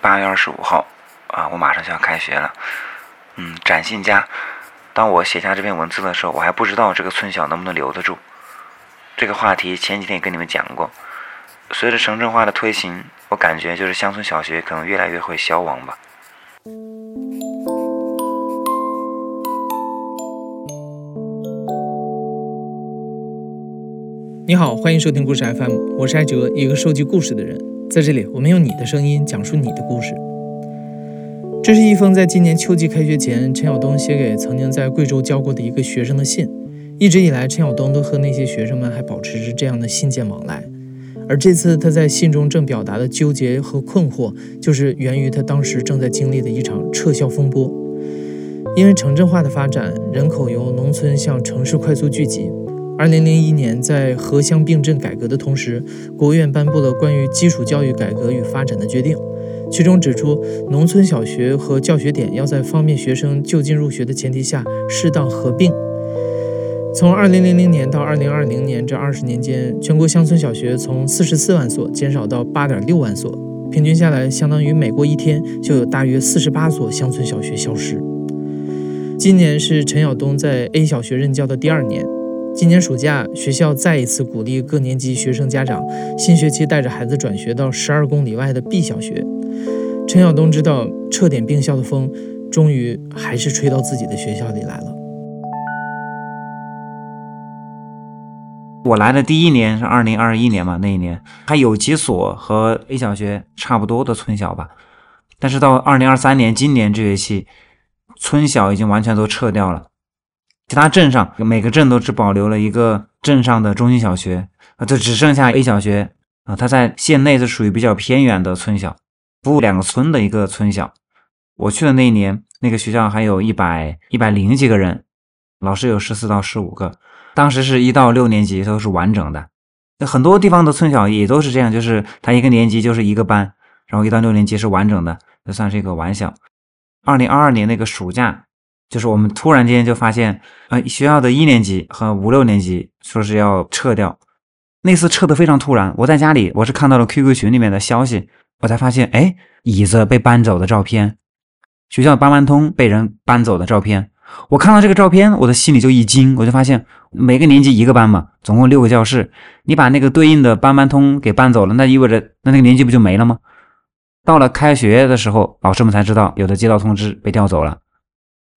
八月二十五号，啊，我马上就要开学了。嗯，展信佳。当我写下这篇文字的时候，我还不知道这个村小能不能留得住。这个话题前几天也跟你们讲过。随着城镇化的推行，我感觉就是乡村小学可能越来越会消亡吧。你好，欢迎收听故事 FM，我是艾哲，一个收集故事的人。在这里，我们用你的声音讲述你的故事。这是一封在今年秋季开学前，陈晓东写给曾经在贵州教过的一个学生的信。一直以来，陈晓东都和那些学生们还保持着这样的信件往来。而这次他在信中正表达的纠结和困惑，就是源于他当时正在经历的一场撤校风波。因为城镇化的发展，人口由农村向城市快速聚集。二零零一年，在河乡并镇改革的同时，国务院颁布了关于基础教育改革与发展的决定，其中指出，农村小学和教学点要在方便学生就近入学的前提下适当合并。从二零零零年到二零二零年这二十年间，全国乡村小学从四十四万所减少到八点六万所，平均下来，相当于每过一天就有大约四十八所乡村小学消失。今年是陈晓东在 A 小学任教的第二年。今年暑假，学校再一次鼓励各年级学生家长新学期带着孩子转学到十二公里外的 B 小学。陈晓东知道撤点并校的风，终于还是吹到自己的学校里来了。我来的第一年是二零二一年嘛，那一年还有几所和 A 小学差不多的村小吧，但是到二零二三年今年这学期，村小已经完全都撤掉了。其他镇上每个镇都只保留了一个镇上的中心小学，啊，就只剩下 A 小学啊，它在县内是属于比较偏远的村小，服务两个村的一个村小。我去的那一年，那个学校还有一百一百零几个人，老师有十四到十五个。当时是一到六年级都是完整的，那很多地方的村小也都是这样，就是他一个年级就是一个班，然后一到六年级是完整的，这算是一个完小。二零二二年那个暑假。就是我们突然间就发现，呃，学校的一年级和五六年级说是要撤掉，那次撤的非常突然。我在家里，我是看到了 QQ 群里面的消息，我才发现，哎，椅子被搬走的照片，学校搬搬通被人搬走的照片。我看到这个照片，我的心里就一惊，我就发现每个年级一个班嘛，总共六个教室，你把那个对应的班班通给搬走了，那意味着那那个年级不就没了吗？到了开学的时候，老师们才知道，有的接到通知被调走了。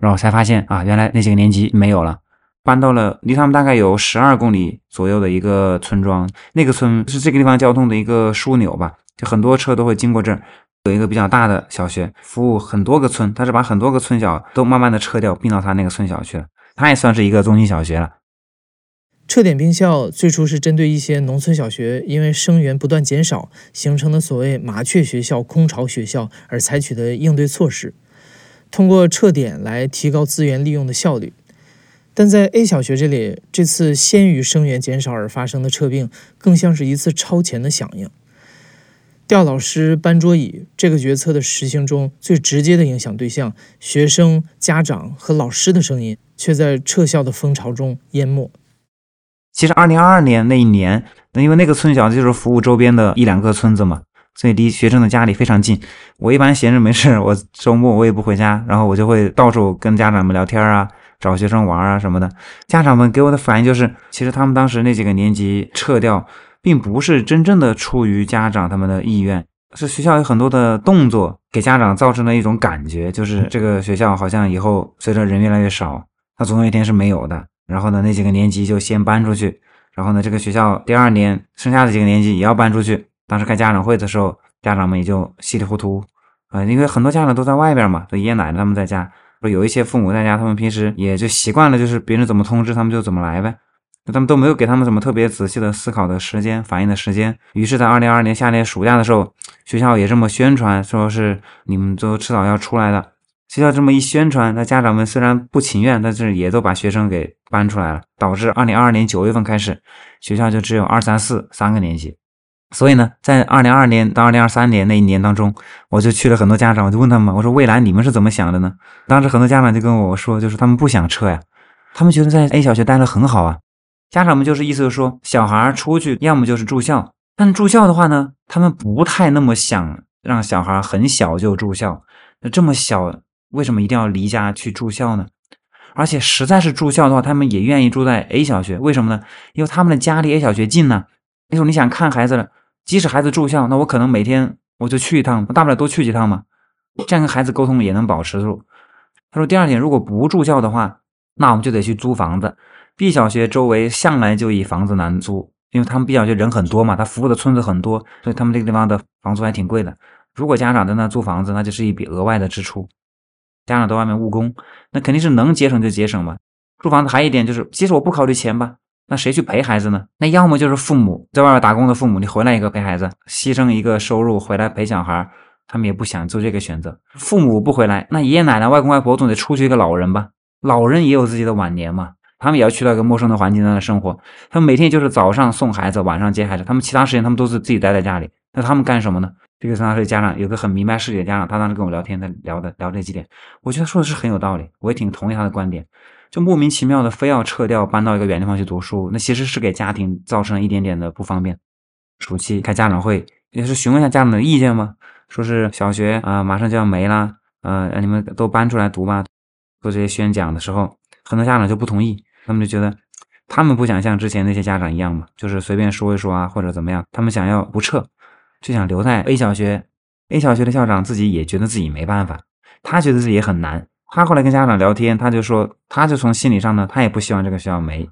然后才发现啊，原来那几个年级没有了，搬到了离他们大概有十二公里左右的一个村庄。那个村是这个地方交通的一个枢纽吧，就很多车都会经过这儿。有一个比较大的小学，服务很多个村，他是把很多个村小都慢慢的撤掉，并到他那个村小去了。他也算是一个中心小学了。撤点并校最初是针对一些农村小学，因为生源不断减少，形成的所谓“麻雀学校”“空巢学校”而采取的应对措施。通过撤点来提高资源利用的效率，但在 A 小学这里，这次先于生源减少而发生的撤并，更像是一次超前的响应。调老师、搬桌椅这个决策的实行中，最直接的影响对象——学生、家长和老师的声音，却在撤校的风潮中淹没。其实，二零二二年那一年，那因为那个村小就是服务周边的一两个村子嘛。所以离学生的家里非常近。我一般闲着没事，我周末我也不回家，然后我就会到处跟家长们聊天啊，找学生玩啊什么的。家长们给我的反应就是，其实他们当时那几个年级撤掉，并不是真正的出于家长他们的意愿，是学校有很多的动作给家长造成了一种感觉，就是这个学校好像以后随着人越来越少，它总有一天是没有的。然后呢，那几个年级就先搬出去，然后呢，这个学校第二年剩下的几个年级也要搬出去。当时开家长会的时候，家长们也就稀里糊涂啊，因为很多家长都在外边嘛，都爷爷奶奶他们在家，说有一些父母在家，他们平时也就习惯了，就是别人怎么通知他们就怎么来呗，那他们都没有给他们什么特别仔细的思考的时间、反应的时间。于是，在二零二二年夏天暑假的时候，学校也这么宣传，说是你们都迟早要出来的。学校这么一宣传，那家长们虽然不情愿，但是也都把学生给搬出来了，导致二零二二年九月份开始，学校就只有二三四三个年级。所以呢，在二零二二年到二零二三年那一年当中，我就去了很多家长，我就问他们，我说未来你们是怎么想的呢？当时很多家长就跟我说，就是他们不想撤呀，他们觉得在 A 小学待的很好啊。家长们就是意思就是说，小孩出去要么就是住校，但住校的话呢，他们不太那么想让小孩很小就住校。那这么小，为什么一定要离家去住校呢？而且实在是住校的话，他们也愿意住在 A 小学，为什么呢？因为他们的家离 A 小学近呢。那时候你想看孩子了，即使孩子住校，那我可能每天我就去一趟，大不了多去几趟嘛，这样跟孩子沟通也能保持住。他说第二点，如果不住校的话，那我们就得去租房子。B 小学周围向来就以房子难租，因为他们 B 小学人很多嘛，他服务的村子很多，所以他们这个地方的房租还挺贵的。如果家长在那租房子，那就是一笔额外的支出。家长在外面务工，那肯定是能节省就节省嘛。住房子还有一点就是，即使我不考虑钱吧，那谁去陪孩子呢？那要么就是父母在外面打工的父母，你回来一个陪孩子，牺牲一个收入回来陪小孩，他们也不想做这个选择。父母不回来，那爷爷奶奶、外公外婆总得出去一个老人吧？老人也有自己的晚年嘛，他们也要去到一个陌生的环境当中生活。他们每天就是早上送孩子，晚上接孩子，他们其他时间他们都是自己待在家里。那他们干什么呢？这个当时家长有个很明白事理的家长，他当时跟我聊天，他聊的聊这几点，我觉得说的是很有道理，我也挺同意他的观点。就莫名其妙的非要撤掉，搬到一个远地方去读书，那其实是给家庭造成了一点点的不方便。暑期开家长会也是询问一下家长的意见嘛，说是小学啊马上就要没了，呃，你们都搬出来读吧。做这些宣讲的时候，很多家长就不同意，他们就觉得他们不想像之前那些家长一样嘛，就是随便说一说啊，或者怎么样，他们想要不撤。就想留在 A 小学，A 小学的校长自己也觉得自己没办法，他觉得自己也很难。他后来跟家长聊天，他就说，他就从心理上呢，他也不希望这个学校没，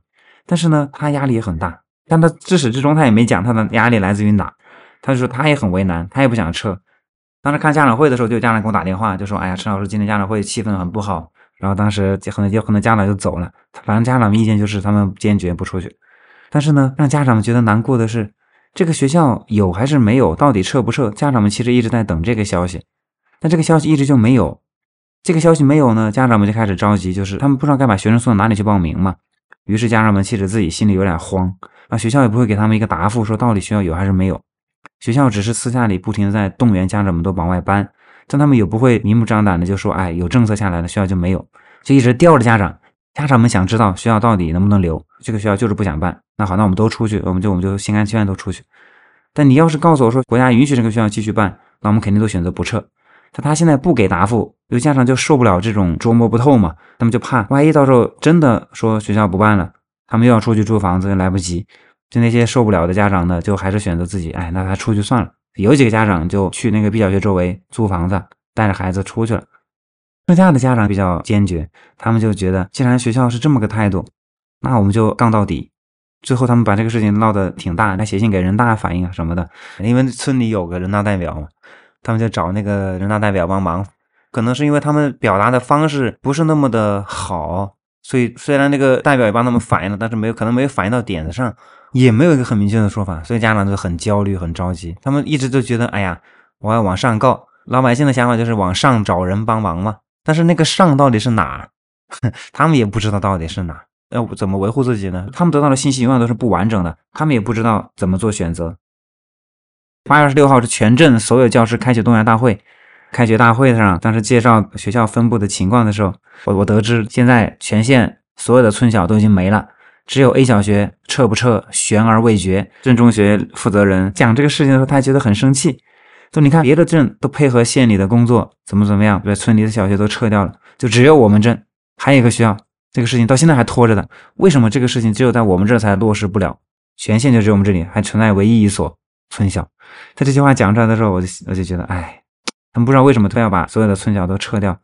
但是呢，他压力也很大。但他自始至终他也没讲他的压力来自于哪，他就说他也很为难，他也不想撤。当时看家长会的时候，就有家长给我打电话，就说：“哎呀，陈老师今天家长会气氛很不好。”然后当时很多很多家长就走了，反正家长的意见就是他们坚决不出去。但是呢，让家长们觉得难过的是。这个学校有还是没有？到底撤不撤？家长们其实一直在等这个消息，但这个消息一直就没有。这个消息没有呢，家长们就开始着急，就是他们不知道该把学生送到哪里去报名嘛。于是家长们其实自己心里有点慌，啊，学校也不会给他们一个答复，说到底学校有还是没有。学校只是私下里不停的在动员家长们都往外搬，但他们也不会明目张胆的就说，哎，有政策下来了，学校就没有，就一直吊着家长。家长们想知道学校到底能不能留，这个学校就是不想办。那好，那我们都出去，我们就我们就心甘情愿都出去。但你要是告诉我说国家允许这个学校继续办，那我们肯定都选择不撤。但他现在不给答复，有家长就受不了这种捉摸不透嘛，他们就怕万一到时候真的说学校不办了，他们又要出去租房子，又来不及。就那些受不了的家长呢，就还是选择自己，哎，那他出去算了。有几个家长就去那个 B 小学周围租房子，带着孩子出去了。剩下的家长比较坚决，他们就觉得既然学校是这么个态度，那我们就杠到底。最后，他们把这个事情闹得挺大，还写信给人大反映啊什么的。因为村里有个人大代表嘛，他们就找那个人大代表帮忙。可能是因为他们表达的方式不是那么的好，所以虽然那个代表也帮他们反映了，但是没有可能没有反映到点子上，也没有一个很明确的说法，所以家长就很焦虑、很着急。他们一直都觉得，哎呀，我要往上告。老百姓的想法就是往上找人帮忙嘛，但是那个上到底是哪？他们也不知道到底是哪。要怎么维护自己呢？他们得到的信息永远都是不完整的，他们也不知道怎么做选择。八月二十六号是全镇所有教师开学动员大会，开学大会上当时介绍学校分布的情况的时候，我我得知现在全县所有的村小都已经没了，只有 A 小学撤不撤悬而未决。镇中学负责人讲这个事情的时候，他还觉得很生气，说你看别的镇都配合县里的工作，怎么怎么样，把村里的小学都撤掉了，就只有我们镇还有一个学校。这个事情到现在还拖着的，为什么这个事情只有在我们这才落实不了？全县就只有我们这里还存在唯一一所村小。他这句话讲出来的时候，我就我就觉得，哎，他们不知道为什么非要把所有的村小都撤掉，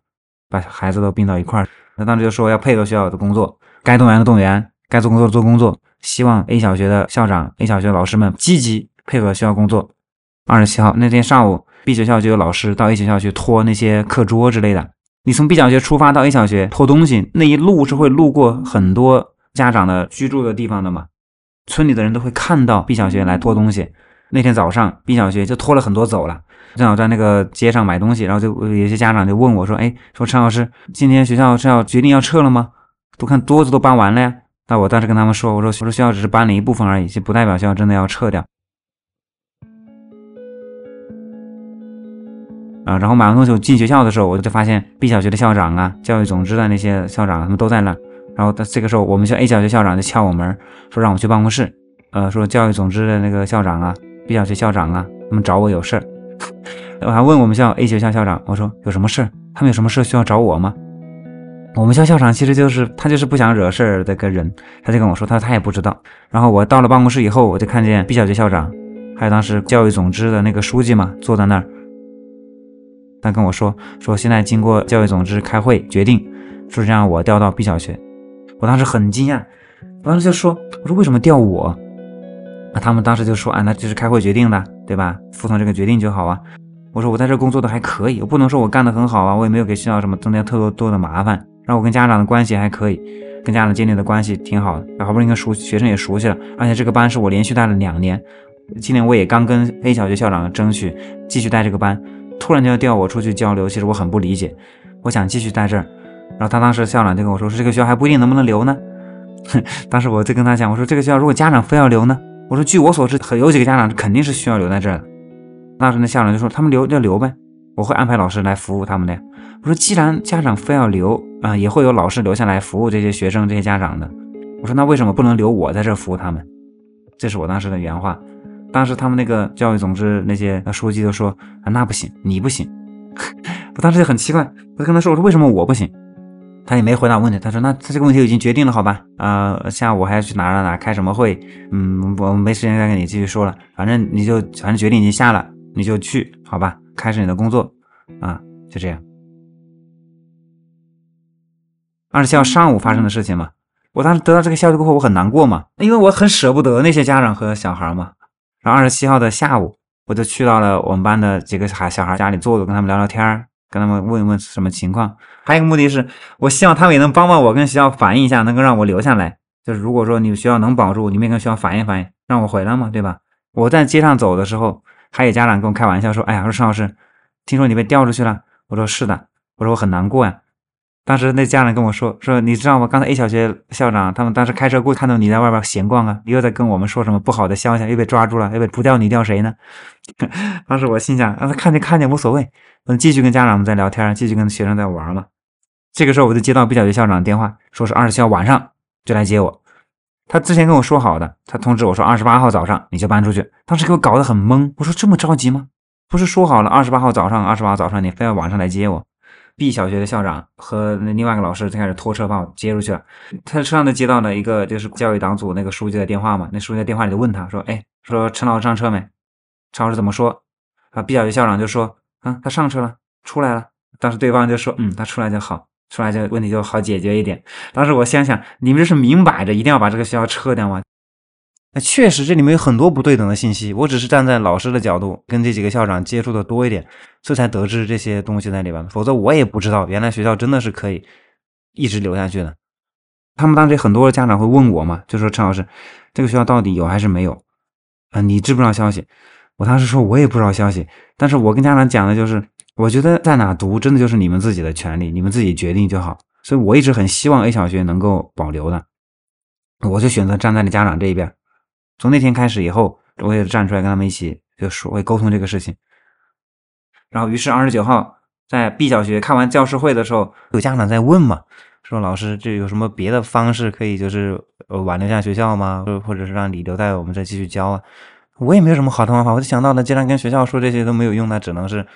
把孩子都并到一块儿。那当时就说要配合学校的工作，该动员的动员，该做工作的做工作。希望 A 小学的校长、A 小学的老师们积极配合学校工作。二十七号那天上午，B 学校就有老师到 A 学校去拖那些课桌之类的。你从 B 小学出发到 A 小学拖东西，那一路是会路过很多家长的居住的地方的嘛？村里的人都会看到 B 小学来拖东西。那天早上，B 小学就拖了很多走了。正好在那个街上买东西，然后就有些家长就问我说：“哎，说陈老师，今天学校是要决定要撤了吗？都看桌子都搬完了呀。”那我当时跟他们说：“我说我说学校只是搬了一部分而已，就不代表学校真的要撤掉。”啊，然后买完东西我进学校的时候，我就发现 B 小学的校长啊，教育总支的那些校长他们都在那。然后这个时候，我们校 A 小学校长就敲我门，说让我去办公室。呃，说教育总支的那个校长啊，B 小学校长啊，他们找我有事儿。我还问我们校 A 学校校长，我说有什么事儿？他们有什么事需要找我吗？我们校校长其实就是他就是不想惹事儿的个人，他就跟我说，他他也不知道。然后我到了办公室以后，我就看见 B 小学校长，还有当时教育总支的那个书记嘛，坐在那儿。他跟我说，说现在经过教育总支开会决定，说是让我调到 B 小学。我当时很惊讶，我当时就说，我说为什么调我？啊，他们当时就说，啊，那这是开会决定的，对吧？服从这个决定就好啊。我说我在这工作的还可以，我不能说我干得很好啊，我也没有给学校什么增加特别多的麻烦。然后我跟家长的关系还可以，跟家长建立的关系挺好的，好不容易跟熟学生也熟悉了，而且这个班是我连续带了两年，今年我也刚跟 A 小学校长争取继续带这个班，突然就要调我出去交流，其实我很不理解，我想继续在这儿，然后他当时校长就跟我说，说这个学校还不一定能不能留呢，当时我就跟他讲，我说这个学校如果家长非要留呢，我说据我所知，很有几个家长肯定是需要留在这儿的，当时那校长就说他们留就留呗，我会安排老师来服务他们的。我说既然家长非要留。啊，也会有老师留下来服务这些学生、这些家长的。我说那为什么不能留我在这儿服务他们？这是我当时的原话。当时他们那个教育总支那些书记就说啊，那不行，你不行。我当时就很奇怪，我就跟他说，我说为什么我不行？他也没回答问题。他说那他这个问题已经决定了，好吧？啊，下午还要去哪哪哪开什么会？嗯，我没时间再跟你继续说了。反正你就反正决定已经下了，你就去，好吧？开始你的工作啊，就这样。二十七号上午发生的事情嘛，我当时得到这个消息过后，我很难过嘛，因为我很舍不得那些家长和小孩嘛。然后二十七号的下午，我就去到了我们班的几个孩小孩家里坐坐，跟他们聊聊天跟他们问一问什么情况。还有一个目的是，我希望他们也能帮帮我，跟学校反映一下，能够让我留下来。就是如果说你们学校能保住，你们也跟学校反映反映，让我回来嘛，对吧？我在街上走的时候，还有家长跟我开玩笑说：“哎呀，说邵老师，听说你被调出去了。”我说：“是的。”我说：“我很难过呀。”当时那家长跟我说说，你知道吗？刚才 A 小学校长他们当时开车过，看到你在外边闲逛啊，你又在跟我们说什么不好的消息，又被抓住了，又被不掉你掉谁呢？当时我心想，让他看见看见无所谓，我继续跟家长们在聊天，继续跟学生在玩嘛。这个时候我就接到 B 小学校长的电话，说是二十七号晚上就来接我。他之前跟我说好的，他通知我说二十八号早上你就搬出去。当时给我搞得很懵，我说这么着急吗？不是说好了二十八号早上，二十八号早上你非要晚上来接我？B 小学的校长和那另外一个老师就开始拖车把我接出去了。他车上就接到了一个就是教育党组那个书记的电话嘛。那书记在电话里就问他说：“哎，说陈老师上车没？陈老师怎么说？”啊，B 小学校长就说：“啊，他上车了，出来了。”当时对方就说：“嗯，他出来就好，出来就问题就好解决一点。”当时我想想，你们这是明摆着一定要把这个学校撤掉吗？那确实，这里面有很多不对等的信息。我只是站在老师的角度，跟这几个校长接触的多一点，这才得知这些东西在里边。否则我也不知道，原来学校真的是可以一直留下去的。他们当时很多家长会问我嘛，就说陈老师，这个学校到底有还是没有？啊，你知不知道消息？我当时说我也不知道消息，但是我跟家长讲的就是，我觉得在哪读真的就是你们自己的权利，你们自己决定就好。所以我一直很希望 A 小学能够保留的，我就选择站在了家长这一边。从那天开始以后，我也站出来跟他们一起就说会沟通这个事情。然后，于是二十九号在 B 小学开完教师会的时候，有家长在问嘛，说老师这有什么别的方式可以就是挽留下学校吗？或或者是让你留在我们这继续教啊？我也没有什么好的方法，我就想到了，既然跟学校说这些都没有用，那只能是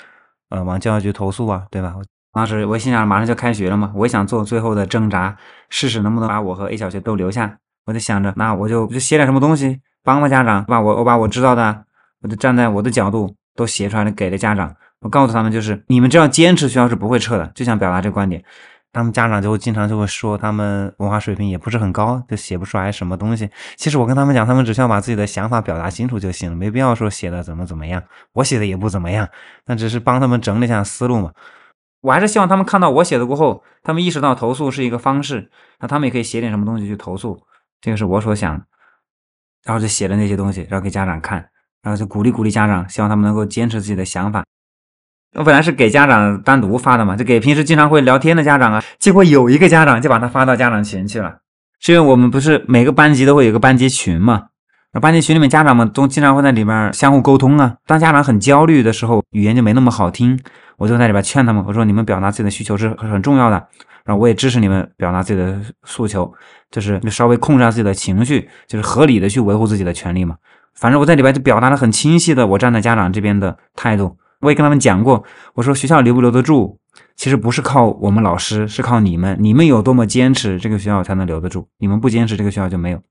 呃往教育局投诉啊，对吧？当时我心想马上就开学了嘛，我也想做最后的挣扎，试试能不能把我和 A 小学都留下。我就想着，那我就就写点什么东西。帮帮家长，把我我把我知道的，我就站在我的角度都写出来了，给了家长。我告诉他们，就是你们只要坚持，学校是不会撤的，就想表达这个观点。他们家长就会经常就会说，他们文化水平也不是很高，就写不出来什么东西。其实我跟他们讲，他们只需要把自己的想法表达清楚就行了，没必要说写的怎么怎么样。我写的也不怎么样，那只是帮他们整理一下思路嘛。我还是希望他们看到我写的过后，他们意识到投诉是一个方式，那他们也可以写点什么东西去投诉。这个是我所想。然后就写了那些东西，然后给家长看，然后就鼓励鼓励家长，希望他们能够坚持自己的想法。我本来是给家长单独发的嘛，就给平时经常会聊天的家长啊。结果有一个家长就把它发到家长群去了，是因为我们不是每个班级都会有个班级群嘛？那班级群里面家长们都经常会在里面相互沟通啊。当家长很焦虑的时候，语言就没那么好听，我就在里边劝他们，我说你们表达自己的需求是很重要的。然后我也支持你们表达自己的诉求，就是稍微控制下自己的情绪，就是合理的去维护自己的权利嘛。反正我在里边就表达的很清晰的，我站在家长这边的态度，我也跟他们讲过，我说学校留不留得住，其实不是靠我们老师，是靠你们。你们有多么坚持，这个学校才能留得住。你们不坚持，这个学校就没有。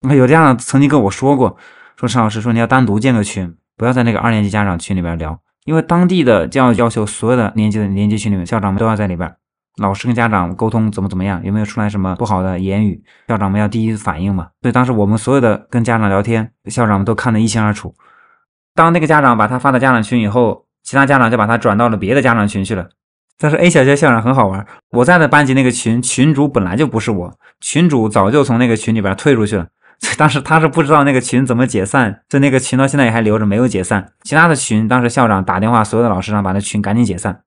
那有家长曾经跟我说过，说陈老师说你要单独建个群，不要在那个二年级家长群里边聊，因为当地的教育要求所有的年级的年级群里面，校长们都要在里边。老师跟家长沟通怎么怎么样，有没有出来什么不好的言语？校长们要第一反应嘛。所以当时我们所有的跟家长聊天，校长们都看得一清二楚。当那个家长把他发到家长群以后，其他家长就把他转到了别的家长群去了。但是 A 小学校长很好玩，我在的班级那个群群主本来就不是我，群主早就从那个群里边退出去了。当时他是不知道那个群怎么解散，所以那个群到现在也还留着没有解散。其他的群当时校长打电话，所有的老师让把那群赶紧解散。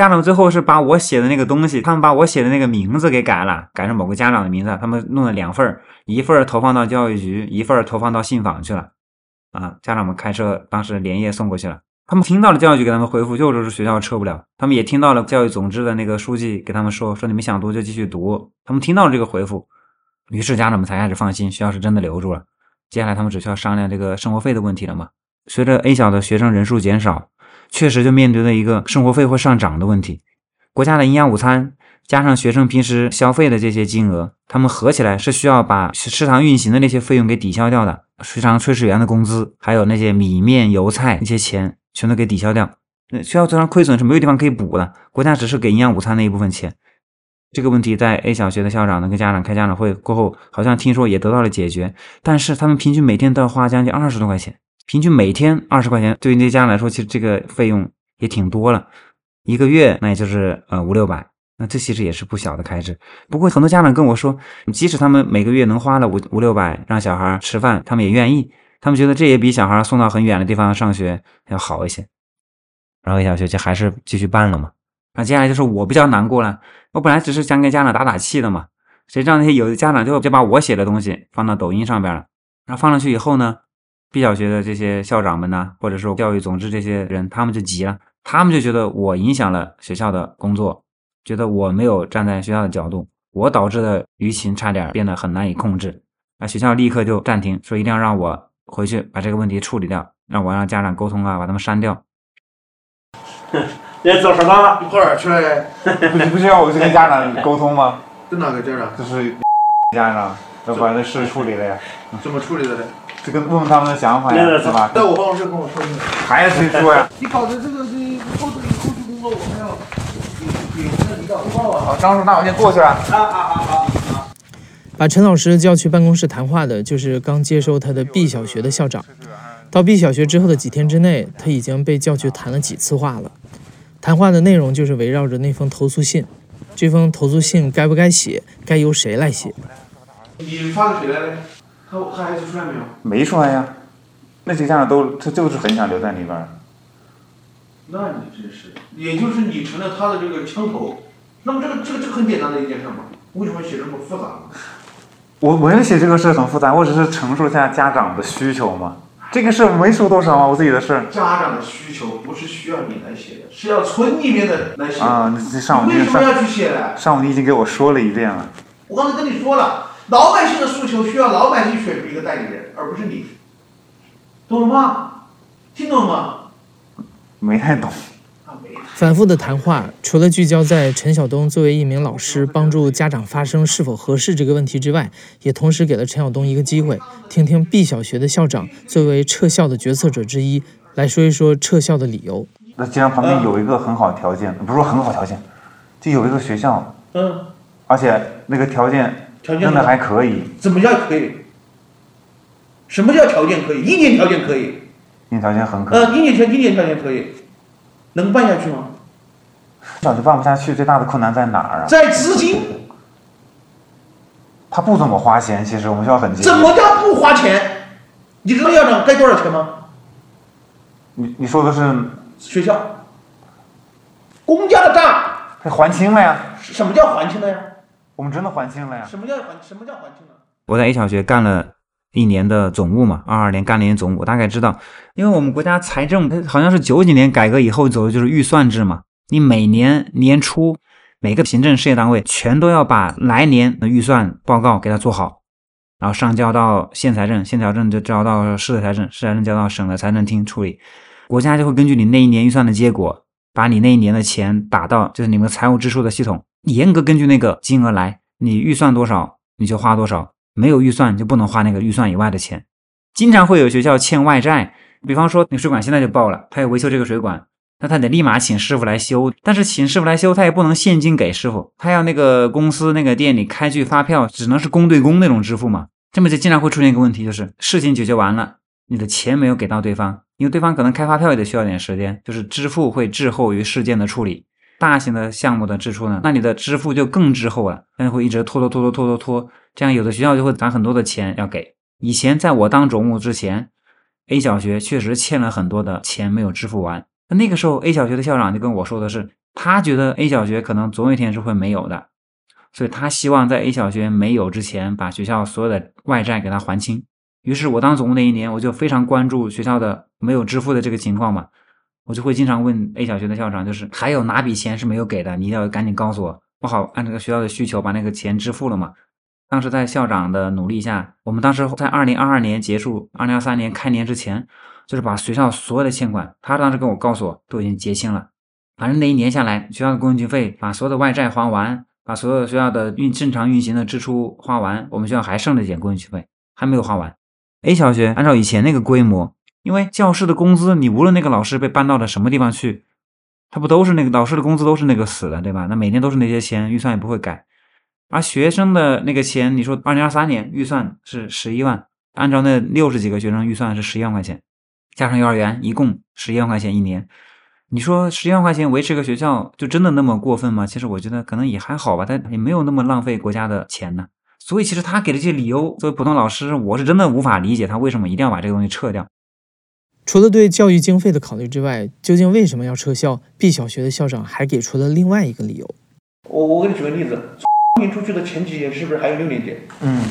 家长最后是把我写的那个东西，他们把我写的那个名字给改了，改成某个家长的名字。他们弄了两份一份投放到教育局，一份投放到信访去了。啊，家长们开车当时连夜送过去了。他们听到了教育局给他们回复，就是学校撤不了。他们也听到了教育总支的那个书记给他们说，说你们想读就继续读。他们听到了这个回复，于是家长们才开始放心，学校是真的留住了。接下来他们只需要商量这个生活费的问题了嘛？随着 A 小的学生人数减少。确实就面对了一个生活费会上涨的问题，国家的营养午餐加上学生平时消费的这些金额，他们合起来是需要把食堂运行的那些费用给抵消掉的，食堂炊事员的工资，还有那些米面油菜那些钱，全都给抵消掉。那学校食堂亏损是没有地方可以补的，国家只是给营养午餐那一部分钱。这个问题在 A 小学的校长呢跟家长开家长会过后，好像听说也得到了解决，但是他们平均每天都要花将近二十多块钱。平均每天二十块钱，对于那些家长来说，其实这个费用也挺多了。一个月那也就是呃五六百，那这其实也是不小的开支。不过很多家长跟我说，即使他们每个月能花了五五六百让小孩吃饭，他们也愿意。他们觉得这也比小孩送到很远的地方上学要好一些。然后小学就还是继续办了嘛。那接下来就是我比较难过了。我本来只是想给家长打打气的嘛，谁知道那些有的家长就就把我写的东西放到抖音上边了。然后放上去以后呢？B 小学的这些校长们呢，或者说教育总支这些人，他们就急了，他们就觉得我影响了学校的工作，觉得我没有站在学校的角度，我导致的舆情差点变得很难以控制。那学校立刻就暂停，说一定要让我回去把这个问题处理掉，让我让家长沟通啊，把他们删掉。你做什么？一会儿去了。不是不是要我去跟家长沟通吗？跟哪个家长？就是家长要把这事处理了呀。怎么处理的嘞？这个问问他们的想法呀，是吧？在我办公室跟我说一下。还要谁说呀？你搞的这个这后后后续工作，我还要给给那领导汇报啊。好，张叔，那我先过去了。啊啊啊啊！把陈老师叫去办公室谈话的，就是刚接收他的 B 小学的校长。到 B 小学之后的几天之内，他已经被叫去谈了几次话了。谈话的内容就是围绕着那封投诉信。这封投诉信该不该写？该由谁来写？你发给谁来了？他他孩子出来没有？没出来呀，那些家长都他就是很想留在里边。那你真是，也就是你成了他的这个枪头。那么这个这个这个很简单的一件事嘛，为什么写这么复杂呢？我没有写这个事很复杂，我只是陈述一下家长的需求嘛。这个事没说多少啊，我自己的事。家长的需求不是需要你来写的，是要村里面的来写。啊，你上午为什么要去写呢？上午你已经给我说了一遍了。我刚才跟你说了。老百姓的诉求需要老百姓选出一个代理人，而不是你，懂了吗？听懂了吗？没太懂。反复的谈话，除了聚焦在陈晓东作为一名老师帮助家长发声是否合适这个问题之外，也同时给了陈晓东一个机会，听听 B 小学的校长作为撤校的决策者之一来说一说撤校的理由。那既然旁边有一个很好条件，不是说很好条件，就有一个学校，嗯，而且那个条件。真的还可以？怎么叫可以？什么叫条件可以？硬件条件可以？硬件条件很可以。呃，硬件条硬件条件可以，能办下去吗？小学办不下去，最大的困难在哪儿啊？在资金。他不怎么花钱，其实我们学校很。怎么叫不花钱？你知道校长该多少钱吗？你你说的是学校公家的账？还清了呀？什么叫还清了呀？我们真的还清了呀！什么叫还？什么叫还清了？我在 A 小学干了一年的总务嘛，二二年干了一年总务，我大概知道，因为我们国家财政它好像是九几年改革以后走的就是预算制嘛，你每年年初每个行政事业单位全都要把来年的预算报告给它做好，然后上交到县财政，县财政就交到市的财政，市财政交到省的财政厅处理。国家就会根据你那一年预算的结果，把你那一年的钱打到就是你们财务支出的系统，严格根据那个金额来，你预算多少你就花多少，没有预算就不能花那个预算以外的钱。经常会有学校欠外债，比方说那水管现在就爆了，他要维修这个水管，那他得立马请师傅来修，但是请师傅来修他也不能现金给师傅，他要那个公司那个店里开具发票，只能是公对公那种支付嘛。这么就经常会出现一个问题，就是事情解决完了，你的钱没有给到对方，因为对方可能开发票也得需要点时间，就是支付会滞后于事件的处理。大型的项目的支出呢，那你的支付就更滞后了，那会一直拖拖拖拖拖拖拖，这样有的学校就会攒很多的钱要给。以前在我当总务之前，A 小学确实欠了很多的钱没有支付完。那那个时候 A 小学的校长就跟我说的是，他觉得 A 小学可能总有一天是会没有的，所以他希望在 A 小学没有之前，把学校所有的外债给他还清。于是我当总务那一年，我就非常关注学校的没有支付的这个情况嘛，我就会经常问 A 小学的校长，就是还有哪笔钱是没有给的，你一定要赶紧告诉我，不好按这个学校的需求把那个钱支付了嘛。当时在校长的努力下，我们当时在二零二二年结束、二零二三年开年之前，就是把学校所有的欠款，他当时跟我告诉我都已经结清了。反正那一年下来，学校的公积金费把所有的外债还完，把所有学校的运正常运行的支出花完，我们学校还剩了一点公积金费，还没有花完。A 小学按照以前那个规模，因为教师的工资，你无论那个老师被搬到了什么地方去，他不都是那个老师的工资都是那个死的，对吧？那每年都是那些钱，预算也不会改。而学生的那个钱，你说二零二三年预算是十一万，按照那六十几个学生预算是十一万块钱，加上幼儿园一共十一万块钱一年。你说十一万块钱维持一个学校，就真的那么过分吗？其实我觉得可能也还好吧，但也没有那么浪费国家的钱呢。所以其实他给的这些理由，作为普通老师，我是真的无法理解他为什么一定要把这个东西撤掉。除了对教育经费的考虑之外，究竟为什么要撤校？B 小学的校长还给出了另外一个理由。我我给你举个例子。年出去的前几年是不是还有六年级？嗯，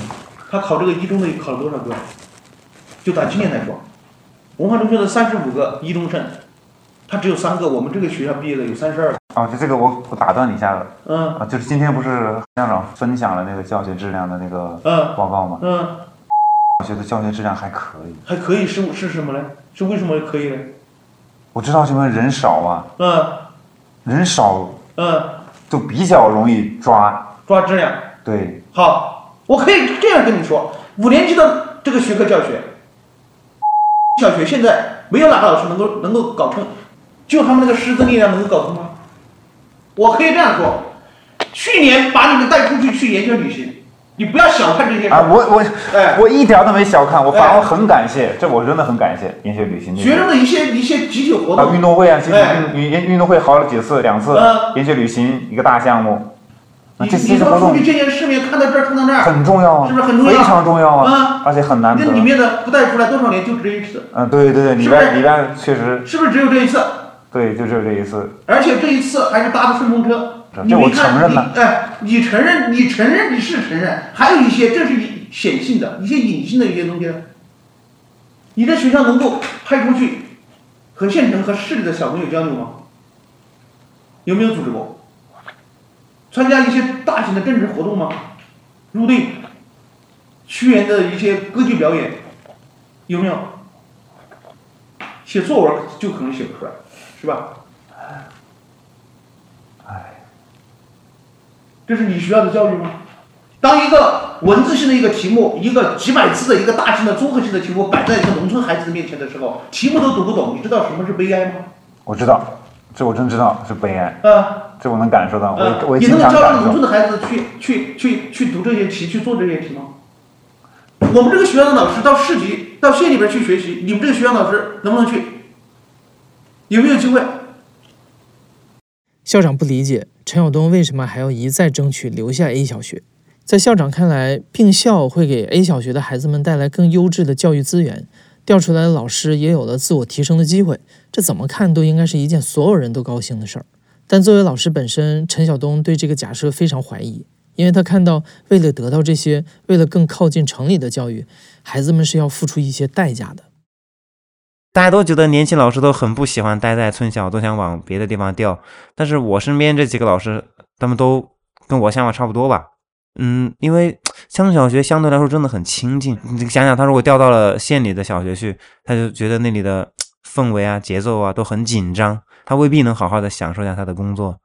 他考这个一中的考了多少个？就打今年来说，文化中学的三十五个一中生，他只有三个。我们这个学校毕业的有三十二。啊，就这个我我打断你一下子。嗯。啊，就是今天不是校长分享了那个教学质量的那个报告吗？嗯。我觉得教学质量还可以。还可以是是什么呢？是为什么可以呢？我知道什么人少啊。嗯。人少。嗯。就比较容易抓。抓质量，对，好，我可以这样跟你说，五年级的这个学科教学，小学现在没有哪个老师能够能够搞成，就他们那个师资力量能够搞通吗？我可以这样说，去年把你们带出去去研究旅行，你不要小看这些啊，我我哎，我一点都没小看，我反而很感谢，这我真的很感谢研学旅行。学生的一些一些集体活动啊，运动会啊，集体运运运动会好了几次，两次，研学旅行一个大项目。你你到出去见见世面，看到这儿看到那儿，很重要啊，是不是很重要？非常重要啊，啊，而且很难得。那里面的不带出来多少年就只这一次。嗯，对对对，里边里边确实。是不是只有这一次？对，就只有这一次。而且这一次还是搭的顺风车。这我承认了。哎，你承认，你承认你是承认，还有一些这是显性的一些隐性的一些东西。你的学校能够派出去和县城和市里的小朋友交流吗？有没有组织过？参加一些大型的政治活动吗？入队、屈原的一些歌剧表演，有没有？写作文就可能写不出来，是吧？哎，这是你学校的教育吗？当一个文字性的一个题目，一个几百字的一个大型的综合性的题目摆在一个农村孩子的面前的时候，题目都读不懂，你知道什么是悲哀吗？我知道，这我真知道是悲哀。啊。这我能感受到，我我你能教让农村的孩子去去去去读这些题，去做这些题吗？我们这个学校的老师到市级、到县里边去学习，你们这个学校老师能不能去？有没有机会？校长不理解陈晓东为什么还要一再争取留下 A 小学。在校长看来，并校会给 A 小学的孩子们带来更优质的教育资源，调出来的老师也有了自我提升的机会，这怎么看都应该是一件所有人都高兴的事儿。但作为老师本身，陈晓东对这个假设非常怀疑，因为他看到，为了得到这些，为了更靠近城里的教育，孩子们是要付出一些代价的。大家都觉得年轻老师都很不喜欢待在村小，都想往别的地方调。但是我身边这几个老师，他们都跟我想法差不多吧？嗯，因为乡村小学相对来说真的很亲近。你想想，他如果调到了县里的小学去，他就觉得那里的。氛围啊、节奏啊都很紧张，他未必能好好的享受一下他的工作。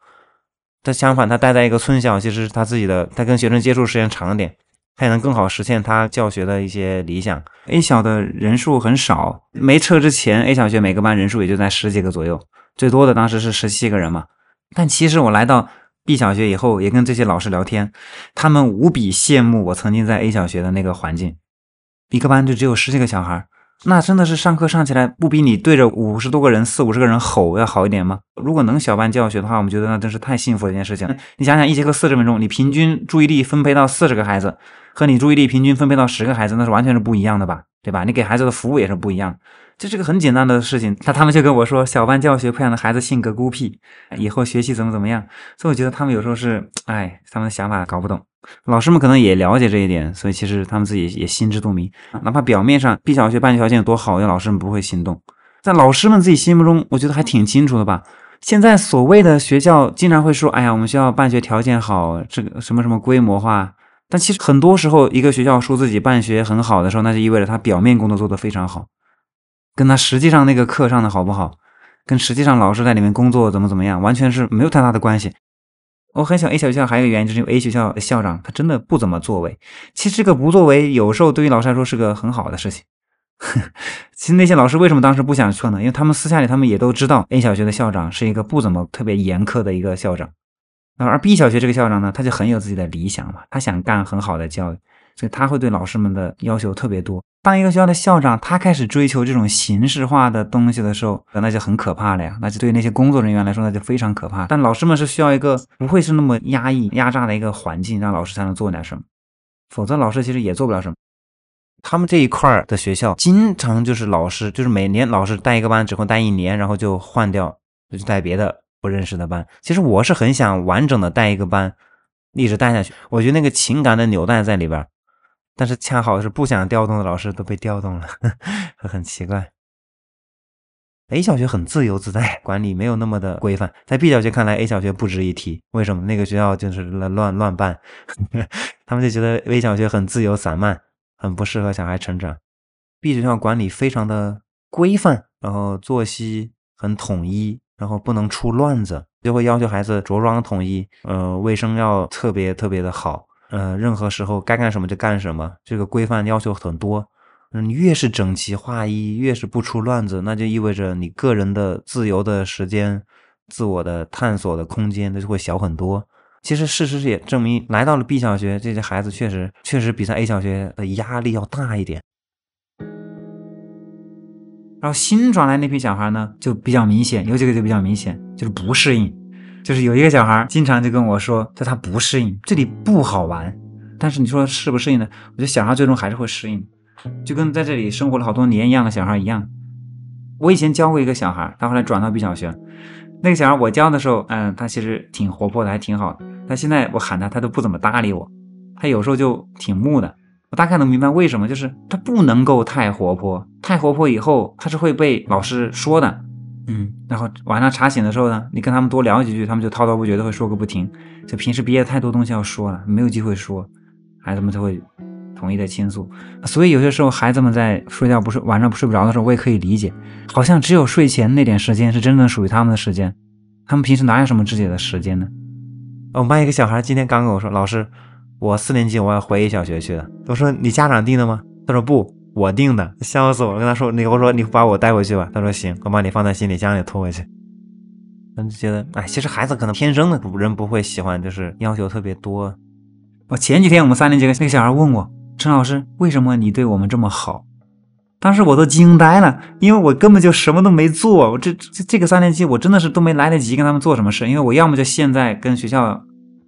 他相反，他待在一个村小，其实他自己的他跟学生接触时间长一点，他也能更好实现他教学的一些理想。A 小的人数很少，没撤之前，A 小学每个班人数也就在十几个左右，最多的当时是十七个人嘛。但其实我来到 B 小学以后，也跟这些老师聊天，他们无比羡慕我曾经在 A 小学的那个环境，一个班就只有十几个小孩，那真的是上课上起来不比你对着五十多个人、四五十个人吼要好一点吗？如果能小班教学的话，我们觉得那真是太幸福的一件事情。你想想，一节课四十分钟，你平均注意力分配到四十个孩子，和你注意力平均分配到十个孩子，那是完全是不一样的吧？对吧？你给孩子的服务也是不一样。这是个很简单的事情，他他们就跟我说，小班教学培养的孩子性格孤僻，以后学习怎么怎么样。所以我觉得他们有时候是，哎，他们的想法搞不懂。老师们可能也了解这一点，所以其实他们自己也心知肚明。哪怕表面上 B 小学办学条件有多好，有老师们不会行动，在老师们自己心目中，我觉得还挺清楚的吧。现在所谓的学校经常会说，哎呀，我们学校办学条件好，这个什么什么规模化。但其实很多时候，一个学校说自己办学很好的时候，那就意味着他表面工作做得非常好。跟他实际上那个课上的好不好，跟实际上老师在里面工作怎么怎么样，完全是没有太大的关系。我很喜欢 A 小学校，还有一个原因就是因为 A 学校的校长他真的不怎么作为。其实这个不作为有时候对于老师来说是个很好的事情。其实那些老师为什么当时不想去呢？因为他们私下里他们也都知道 A 小学的校长是一个不怎么特别严苛的一个校长，而 B 小学这个校长呢，他就很有自己的理想嘛，他想干很好的教育，所以他会对老师们的要求特别多。当一个学校的校长，他开始追求这种形式化的东西的时候，那就很可怕了呀。那就对那些工作人员来说，那就非常可怕。但老师们是需要一个不会是那么压抑、压榨的一个环境，让老师才能做点什么，否则老师其实也做不了什么。他们这一块儿的学校，经常就是老师，就是每年老师带一个班，只会带一年，然后就换掉，就带别的不认识的班。其实我是很想完整的带一个班，一直带下去。我觉得那个情感的纽带在里边。但是恰好是不想调动的老师都被调动了，很奇怪。A 小学很自由自在，管理没有那么的规范。在 B 小学看来，A 小学不值一提。为什么？那个学校就是乱乱乱办，他们就觉得 A 小学很自由散漫，很不适合小孩成长。B 学校管理非常的规范，然后作息很统一，然后不能出乱子，就会要求孩子着装统一，呃，卫生要特别特别的好。呃，任何时候该干什么就干什么，这个规范要求很多。嗯，越是整齐划一，越是不出乱子，那就意味着你个人的自由的时间、自我的探索的空间，那就会小很多。其实事实也证明，来到了 B 小学，这些孩子确实确实比在 A 小学的压力要大一点。然后新转来那批小孩呢，就比较明显，有几个就比较明显，就是不适应。就是有一个小孩经常就跟我说，说他不适应，这里不好玩。但是你说适不适应呢？我觉得小孩最终还是会适应，就跟在这里生活了好多年一样的小孩一样。我以前教过一个小孩，他后来转到 B 小学，那个小孩我教的时候，嗯，他其实挺活泼的，还挺好的。但现在我喊他，他都不怎么搭理我，他有时候就挺木的。我大概能明白为什么，就是他不能够太活泼，太活泼以后他是会被老师说的。嗯，然后晚上查寝的时候呢，你跟他们多聊几句，他们就滔滔不绝的会说个不停。就平时憋太多东西要说了，没有机会说，孩子们就会统一的倾诉。所以有些时候孩子们在睡觉不睡，晚上睡不着的时候，我也可以理解，好像只有睡前那点时间是真正属于他们的时间，他们平时哪有什么自己的时间呢？我们班一个小孩今天刚跟我说，老师，我四年级我要回小学去了。我说你家长定的吗？他说不。我定的，笑死我了！跟他说，你我说你把我带回去吧。他说行，我把你放在行李箱里拖回去。他就觉得，哎，其实孩子可能天生的人不会喜欢，就是要求特别多。我前几天我们三年级那个小孩问我，陈老师，为什么你对我们这么好？当时我都惊呆了，因为我根本就什么都没做。我这这这个三年级，我真的是都没来得及跟他们做什么事，因为我要么就现在跟学校。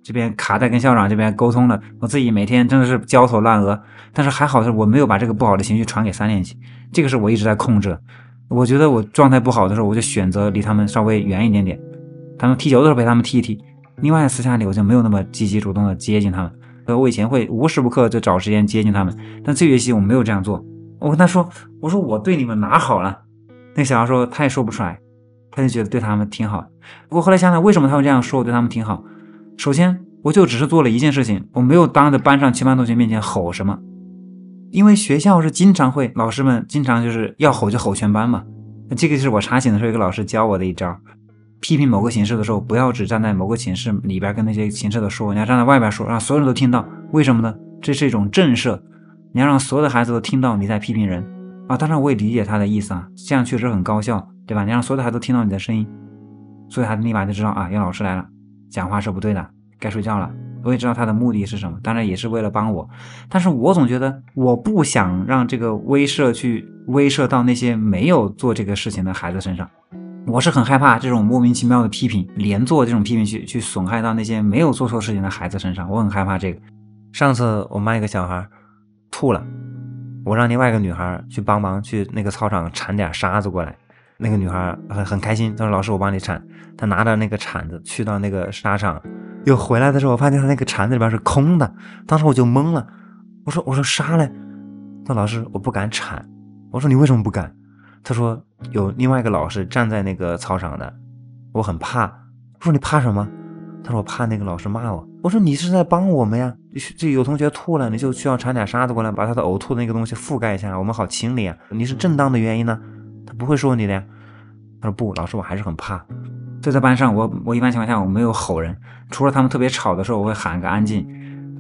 这边卡在跟校长这边沟通了，我自己每天真的是焦头烂额，但是还好是我没有把这个不好的情绪传给三年级，这个是我一直在控制。我觉得我状态不好的时候，我就选择离他们稍微远一点点，他们踢球的时候陪他们踢一踢。另外私下里我就没有那么积极主动的接近他们，我以前会无时不刻就找时间接近他们，但这学期我没有这样做。我跟他说，我说我对你们哪好了？那小孩说他也说不出来，他就觉得对他们挺好。不过后来想想，为什么他会这样说我对他们挺好？首先，我就只是做了一件事情，我没有当着班上全班同学面前吼什么，因为学校是经常会，老师们经常就是要吼就吼全班嘛。那这个就是我查寝的时候一个老师教我的一招。批评某个寝室的时候，不要只站在某个寝室里边跟那些寝室的说，你要站在外边说，让所有人都听到。为什么呢？这是一种震慑，你要让所有的孩子都听到你在批评人啊。当然我也理解他的意思啊，这样确实很高效，对吧？你让所有的孩子都听到你的声音，所以孩子立马就知道啊，有老师来了，讲话是不对的，该睡觉了。我也知道他的目的是什么，当然也是为了帮我。但是我总觉得我不想让这个威慑去威慑到那些没有做这个事情的孩子身上。我是很害怕这种莫名其妙的批评，连做这种批评去去损害到那些没有做错事情的孩子身上。我很害怕这个。上次我们班一个小孩吐了，我让另外一个女孩去帮忙去那个操场铲点沙子过来。那个女孩很很开心，她说：“老师，我帮你铲。”她拿着那个铲子去到那个沙场，又回来的时候，我发现她那个铲子里边是空的。当时我就懵了，我说：“我说沙嘞？”那老师，我不敢铲。我说：“你为什么不敢？”他说：“有另外一个老师站在那个操场的，我很怕。”我说：“你怕什么？”他说：“我怕那个老师骂我。”我说：“你是在帮我们呀？这有同学吐了，你就需要铲点沙子过来，把他的呕吐那个东西覆盖一下，我们好清理啊。你是正当的原因呢，不会说你的呀。”他说：“不，老师，我还是很怕。所以在班上，我我一般情况下我没有吼人，除了他们特别吵的时候，我会喊个安静。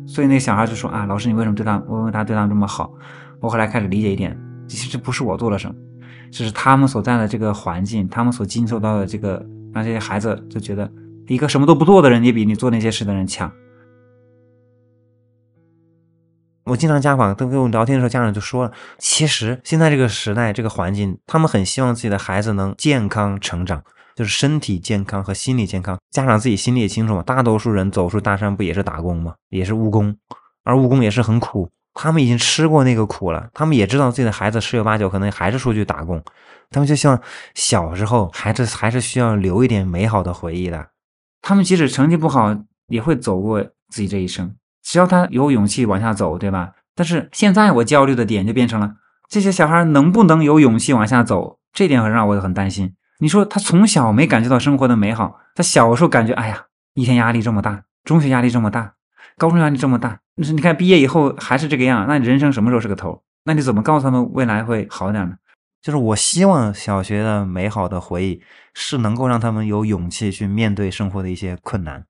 所以那个小孩就说：‘啊，老师，你为什么对他，为什么他对他们这么好？’我后来开始理解一点，其实不是我做了什么。”这是他们所在的这个环境，他们所经受到的这个，让这些孩子就觉得一个什么都不做的人，也比你做那些事的人强。我经常家访，都跟我聊天的时候，家长就说了，其实现在这个时代，这个环境，他们很希望自己的孩子能健康成长，就是身体健康和心理健康。家长自己心里也清楚嘛，大多数人走出大山不也是打工吗？也是务工，而务工也是很苦。他们已经吃过那个苦了，他们也知道自己的孩子十有八九可能还是出去打工，他们就希望小时候孩子还是需要留一点美好的回忆的。他们即使成绩不好，也会走过自己这一生，只要他有勇气往下走，对吧？但是现在我焦虑的点就变成了这些小孩能不能有勇气往下走，这点很让我很担心。你说他从小没感觉到生活的美好，他小时候感觉哎呀，一天压力这么大，中学压力这么大。高中压力这么大，你说你看毕业以后还是这个样，那你人生什么时候是个头？那你怎么告诉他们未来会好点呢？就是我希望小学的美好的回忆是能够让他们有勇气去面对生活的一些困难。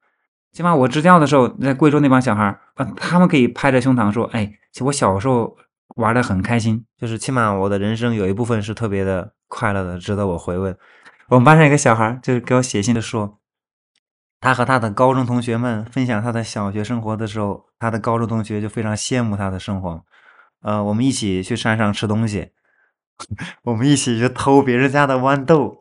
起码我支教的时候，在贵州那帮小孩儿啊，他们可以拍着胸膛说：“哎，我小时候玩的很开心，就是起码我的人生有一部分是特别的快乐的，值得我回味。”我们班上一个小孩就是给我写信的说。他和他的高中同学们分享他的小学生活的时候，他的高中同学就非常羡慕他的生活。呃，我们一起去山上吃东西，我们一起去偷别人家的豌豆，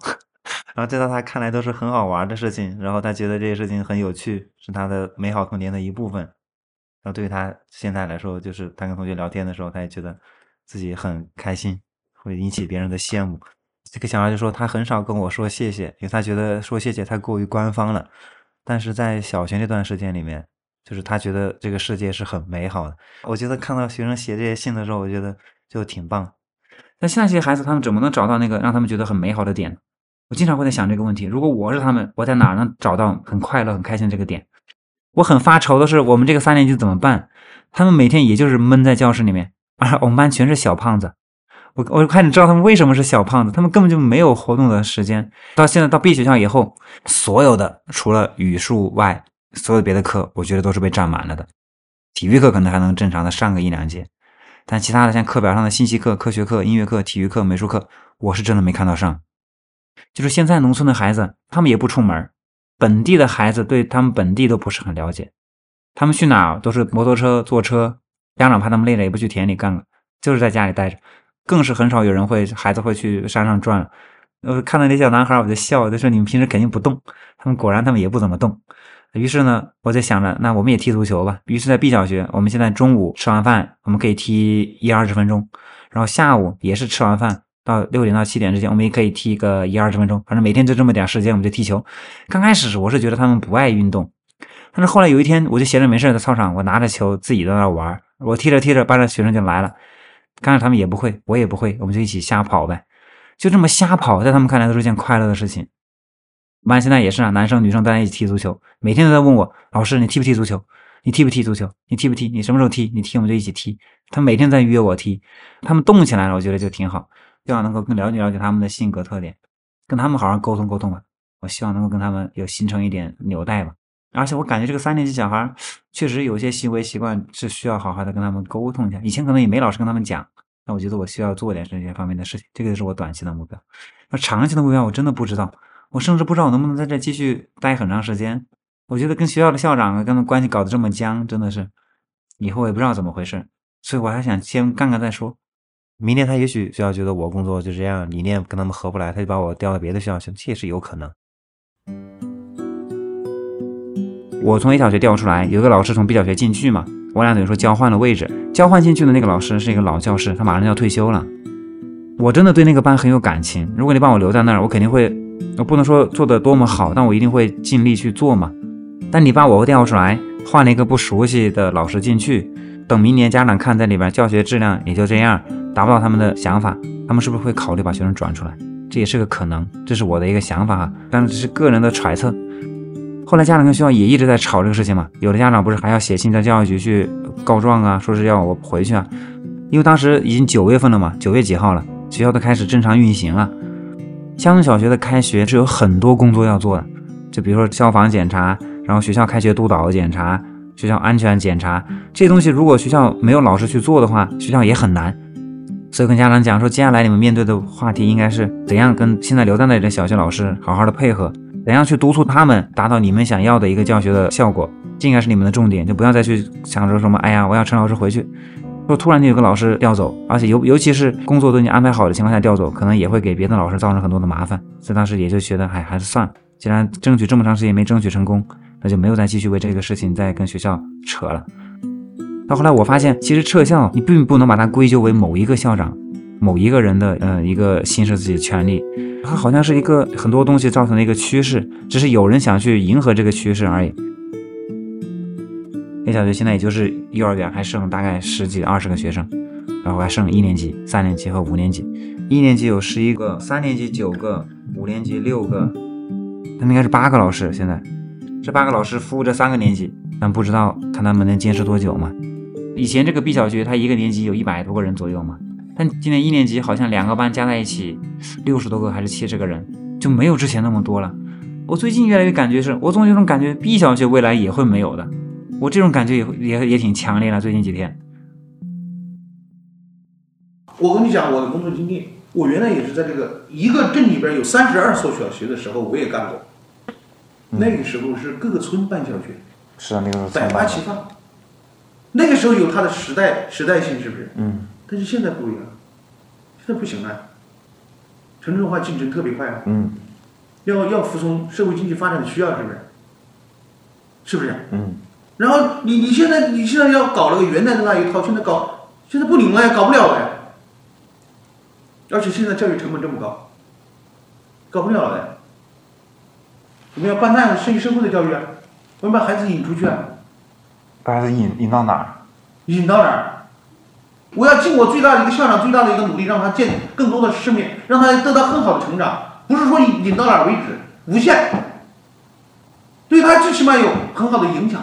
然后这在他看来都是很好玩的事情。然后他觉得这些事情很有趣，是他的美好童年的一部分。然后对于他现在来说，就是他跟同学聊天的时候，他也觉得自己很开心，会引起别人的羡慕。这个小孩就说他很少跟我说谢谢，因为他觉得说谢谢太过于官方了。但是在小学那段时间里面，就是他觉得这个世界是很美好的。我觉得看到学生写这些信的时候，我觉得就挺棒。那现在这些孩子，他们怎么能找到那个让他们觉得很美好的点？我经常会在想这个问题：如果我是他们，我在哪能找到很快乐、很开心这个点？我很发愁的是，我们这个三年级怎么办？他们每天也就是闷在教室里面，啊，我们班全是小胖子。我我就开始知道他们为什么是小胖子，他们根本就没有活动的时间。到现在到 B 学校以后，所有的除了语数外，所有别的课，我觉得都是被占满了的。体育课可能还能正常的上个一两节，但其他的像课表上的信息课、科学课、音乐课、体育课、美术课，我是真的没看到上。就是现在农村的孩子，他们也不出门，本地的孩子对他们本地都不是很了解，他们去哪儿都是摩托车、坐车，家长怕他们累了也不去田里干了，就是在家里待着。更是很少有人会孩子会去山上转，呃，看到那小男孩我就笑，就说你们平时肯定不动，他们果然他们也不怎么动。于是呢，我就想着，那我们也踢足球吧。于是，在 B 小学，我们现在中午吃完饭，我们可以踢一二十分钟，然后下午也是吃完饭到六点到七点之间，我们也可以踢个一二十分钟，反正每天就这么点时间，我们就踢球。刚开始我是觉得他们不爱运动，但是后来有一天，我就闲着没事在操场，我拿着球自己在那玩，我踢着踢着，班上学生就来了。刚开始他们也不会，我也不会，我们就一起瞎跑呗，就这么瞎跑，在他们看来都是件快乐的事情。班现在也是啊，男生女生大家一起踢足球，每天都在问我老师你踢不踢足球？你踢不踢足球？你踢不踢？你什么时候踢？你踢我们就一起踢。他们每天在约我踢，他们动起来了，我觉得就挺好。希望能够更了解了解他们的性格特点，跟他们好好沟通沟通吧。我希望能够跟他们有形成一点纽带吧。而且我感觉这个三年级小孩确实有些行为习惯是需要好好的跟他们沟通一下。以前可能也没老师跟他们讲，那我觉得我需要做点这些方面的事情。这个是我短期的目标。那长期的目标我真的不知道，我甚至不知道我能不能在这继续待很长时间。我觉得跟学校的校长跟他们关系搞得这么僵，真的是以后也不知道怎么回事。所以我还想先干干再说。明年他也许学校觉得我工作就这样，理念跟他们合不来，他就把我调到别的学校去，这也是有可能。我从 A 小学调出来，有个老师从 B 小学进去嘛，我俩等于说交换了位置。交换进去的那个老师是一个老教师，他马上就要退休了。我真的对那个班很有感情。如果你把我留在那儿，我肯定会，我不能说做的多么好，但我一定会尽力去做嘛。但你把我调出来，换了一个不熟悉的老师进去，等明年家长看在里边教学质量也就这样，达不到他们的想法，他们是不是会考虑把学生转出来？这也是个可能，这是我的一个想法哈，但是这是个人的揣测。后来家长跟学校也一直在吵这个事情嘛，有的家长不是还要写信到教育局去告状啊，说是要我回去啊，因为当时已经九月份了嘛，九月几号了，学校都开始正常运行了。乡村小学的开学是有很多工作要做的，就比如说消防检查，然后学校开学督导检查，学校安全检查这些东西，如果学校没有老师去做的话，学校也很难。所以跟家长讲说，接下来你们面对的话题应该是怎样跟现在留在那里的小学老师好好的配合。怎样去督促他们达到你们想要的一个教学的效果？这应该是你们的重点，就不要再去想着什么，哎呀，我要陈老师回去。说突然间有个老师调走，而且尤尤其是工作都已经安排好的情况下调走，可能也会给别的老师造成很多的麻烦。所以当时也就觉得，哎，还是算了。既然争取这么长时间没争取成功，那就没有再继续为这个事情再跟学校扯了。到后来我发现，其实撤校你并不能把它归咎为某一个校长。某一个人的呃一个行使自己的权利，它好像是一个很多东西造成的一个趋势，只是有人想去迎合这个趋势而已。A 小学现在也就是幼儿园还剩大概十几二十个学生，然后还剩一年级、三年级和五年级。一年级有十一个，三年级九个，五年级六个，他们应该是八个老师。现在这八个老师服务这三个年级，但不知道看他们能坚持多久嘛？以前这个 B 小学，它一个年级有一百多个人左右嘛。但今年一年级好像两个班加在一起六十多个还是七十个人，就没有之前那么多了。我最近越来越感觉是，我总有种感觉，B 小学未来也会没有的。我这种感觉也也也挺强烈的。最近几天，我跟你讲我的工作经历，我原来也是在这个一个镇里边有三十二所小学的时候，我也干过。那个时候是各个村办小学，是啊，那个时候百花齐放。那个时候有它的时代时代性，是不是？嗯。但是现在不一样，现在不行了，城镇化进程特别快啊，嗯，要要服从社会经济发展的需要，是不是？是不是？嗯，然后你你现在你现在要搞那个原来的那一套，现在搞现在不灵了呀，搞不了了呀，而且现在教育成本这么高，搞不了了呀。我们要办那样适应社会的教育啊，我们把孩子引出去啊，把孩子引引到哪儿？引到哪儿？我要尽我最大的一个校长最大的一个努力，让他见更多的世面，让他得到更好的成长。不是说引引到哪儿为止，无限，对他最起码有很好的影响。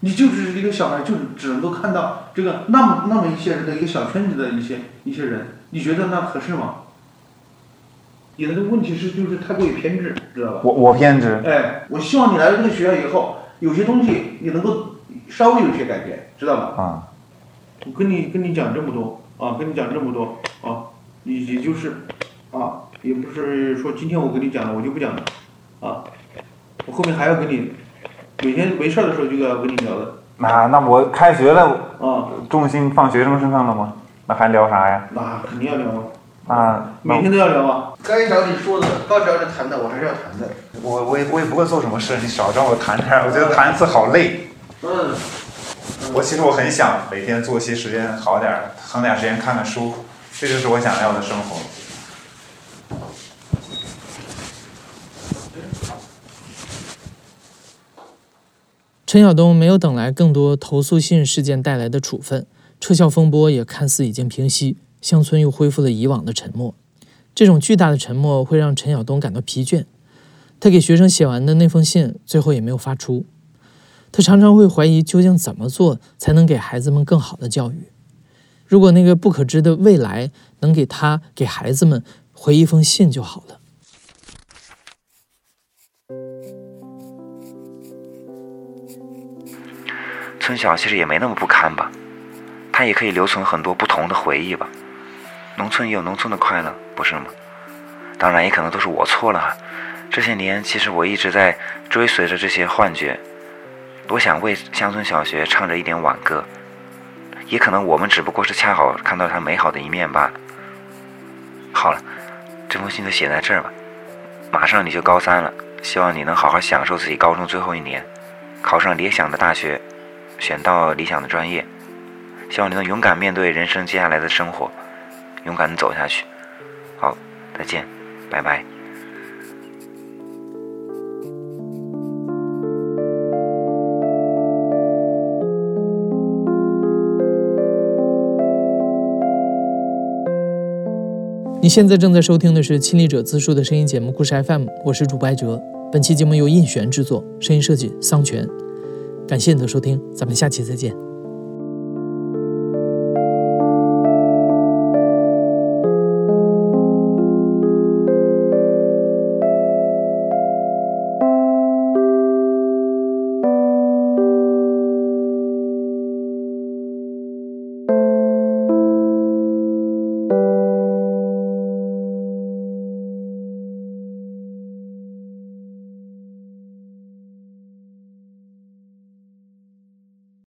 你就是一个小孩，就是只能够看到这个那么那么一些人的一个小圈子的一些一些人，你觉得那合适吗？你的这个问题是就是太过于偏执，知道吧？我我偏执。哎，我希望你来了这个学校以后，有些东西你能够稍微有些改变，知道吧？啊。我跟你跟你讲这么多啊，跟你讲这么多啊，也也就是啊，也不是说今天我跟你讲了我就不讲了啊，我后面还要跟你每天没事的时候就要跟你聊的。那那我开学了啊，重心放学生身上了吗？那还聊啥呀？那肯定要聊啊。啊，每天都要聊啊。该找你说的，该找你谈的，我还是要谈的。我我也我也不会做什么事，你少找我谈点我觉得谈一次好累。嗯。我其实我很想每天作息时间好点儿，腾点时间看看书，这就是我想要的生活。陈晓东没有等来更多投诉信事件带来的处分，撤销风波也看似已经平息，乡村又恢复了以往的沉默。这种巨大的沉默会让陈晓东感到疲倦，他给学生写完的那封信最后也没有发出。他常常会怀疑，究竟怎么做才能给孩子们更好的教育？如果那个不可知的未来能给他给孩子们回一封信就好了。村小其实也没那么不堪吧，它也可以留存很多不同的回忆吧。农村也有农村的快乐，不是吗？当然，也可能都是我错了哈。这些年，其实我一直在追随着这些幻觉，多想为乡村小学唱着一点挽歌。也可能我们只不过是恰好看到它美好的一面罢了。好了，这封信就写在这儿吧。马上你就高三了，希望你能好好享受自己高中最后一年，考上理想的大学，选到理想的专业。希望你能勇敢面对人生接下来的生活，勇敢的走下去。好，再见，拜拜。你现在正在收听的是亲历者自述的声音节目《故事 FM》，我是主播哲。本期节目由印璇制作，声音设计桑泉。感谢你的收听，咱们下期再见。